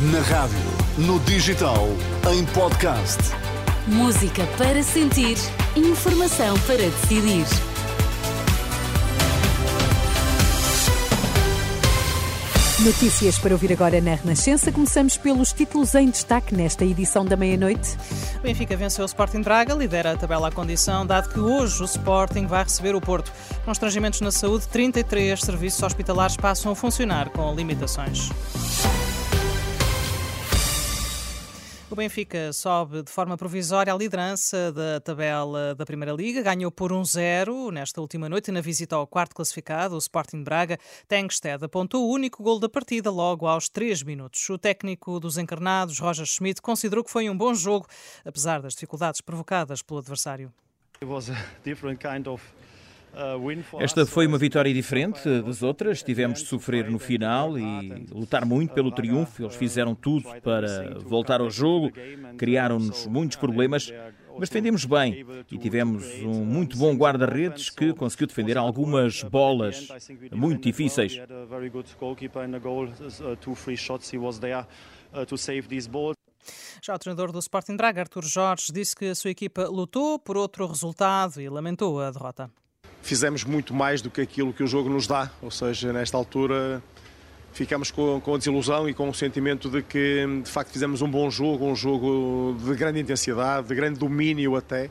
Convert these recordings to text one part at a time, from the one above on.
Na rádio, no digital, em podcast. Música para sentir, informação para decidir. Notícias para ouvir agora na Renascença. Começamos pelos títulos em destaque nesta edição da meia-noite. Benfica venceu o Sporting Braga, lidera a tabela à condição, dado que hoje o Sporting vai receber o Porto. Constrangimentos na saúde, 33 serviços hospitalares passam a funcionar com limitações. O Benfica sobe de forma provisória à liderança da tabela da Primeira Liga, ganhou por 1-0 nesta última noite na visita ao quarto classificado, o Sporting Braga. Tengsted apontou o único gol da partida logo aos 3 minutos. O técnico dos encarnados, Roger Schmidt, considerou que foi um bom jogo, apesar das dificuldades provocadas pelo adversário. It was a different kind of esta foi uma vitória diferente das outras. Tivemos de sofrer no final e lutar muito pelo triunfo. Eles fizeram tudo para voltar ao jogo, criaram-nos muitos problemas, mas defendemos bem e tivemos um muito bom guarda-redes que conseguiu defender algumas bolas muito difíceis. Já o treinador do Sporting Braga, Artur Jorge, disse que a sua equipa lutou por outro resultado e lamentou a derrota fizemos muito mais do que aquilo que o jogo nos dá, ou seja, nesta altura ficamos com, com a desilusão e com o sentimento de que de facto fizemos um bom jogo, um jogo de grande intensidade, de grande domínio até,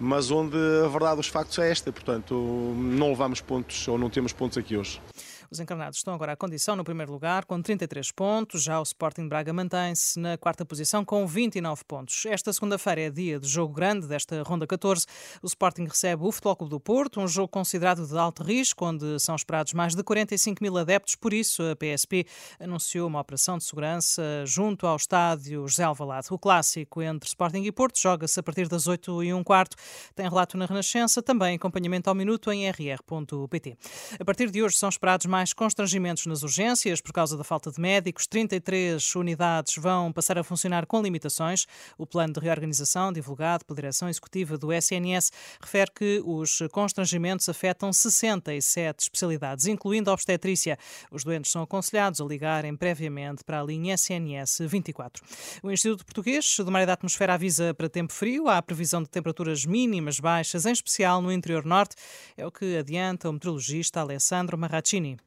mas onde a verdade dos factos é esta, portanto não levamos pontos ou não temos pontos aqui hoje. Os encarnados estão agora à condição no primeiro lugar, com 33 pontos. Já o Sporting Braga mantém-se na quarta posição, com 29 pontos. Esta segunda-feira é dia de jogo grande desta ronda 14. O Sporting recebe o Futebol Clube do Porto, um jogo considerado de alto risco, onde são esperados mais de 45 mil adeptos. Por isso, a PSP anunciou uma operação de segurança junto ao estádio José Alvalade. O clássico entre Sporting e Porto joga-se a partir das 8 e um quarto. Tem relato na Renascença, também acompanhamento ao minuto em rr.pt. A partir de hoje são esperados mais mais constrangimentos nas urgências por causa da falta de médicos. 33 unidades vão passar a funcionar com limitações. O plano de reorganização, divulgado pela direção executiva do SNS, refere que os constrangimentos afetam 67 especialidades, incluindo a obstetrícia. Os doentes são aconselhados a ligarem previamente para a linha SNS 24. O Instituto Português do Mar e da Atmosfera avisa para tempo frio. Há previsão de temperaturas mínimas baixas, em especial no interior norte. É o que adianta o meteorologista Alessandro Marracini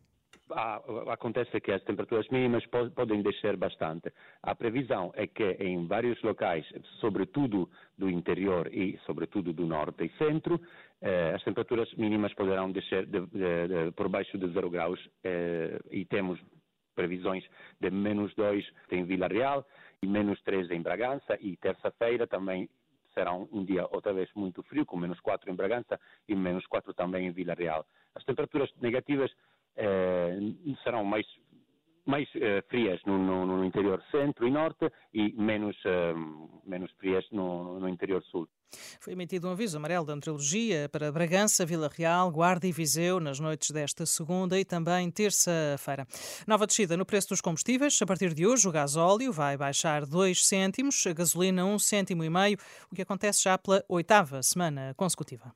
acontece que as temperaturas mínimas podem descer bastante. A previsão é que em vários locais, sobretudo do interior e sobretudo do norte e centro, eh, as temperaturas mínimas poderão descer de, de, de, por baixo de zero graus eh, e temos previsões de menos 2 em Vila Real e menos 3 em Bragança e terça-feira também será um dia outra vez muito frio, com menos 4 em Bragança e menos 4 também em Vila Real. As temperaturas negativas serão mais mais frias no, no, no, interior centro e norte e menos, uh, menos frias no, no, interior sul. Foi emitido um aviso amarelo da meteorologia para Bragança, Vila Real, Guarda e Viseu nas noites desta segunda e também terça-feira. Nova descida no preço dos combustíveis. A partir de hoje, o gasóleo vai baixar 2 cêntimos, a gasolina 1 um cêntimo e meio, o que acontece já pela oitava semana consecutiva.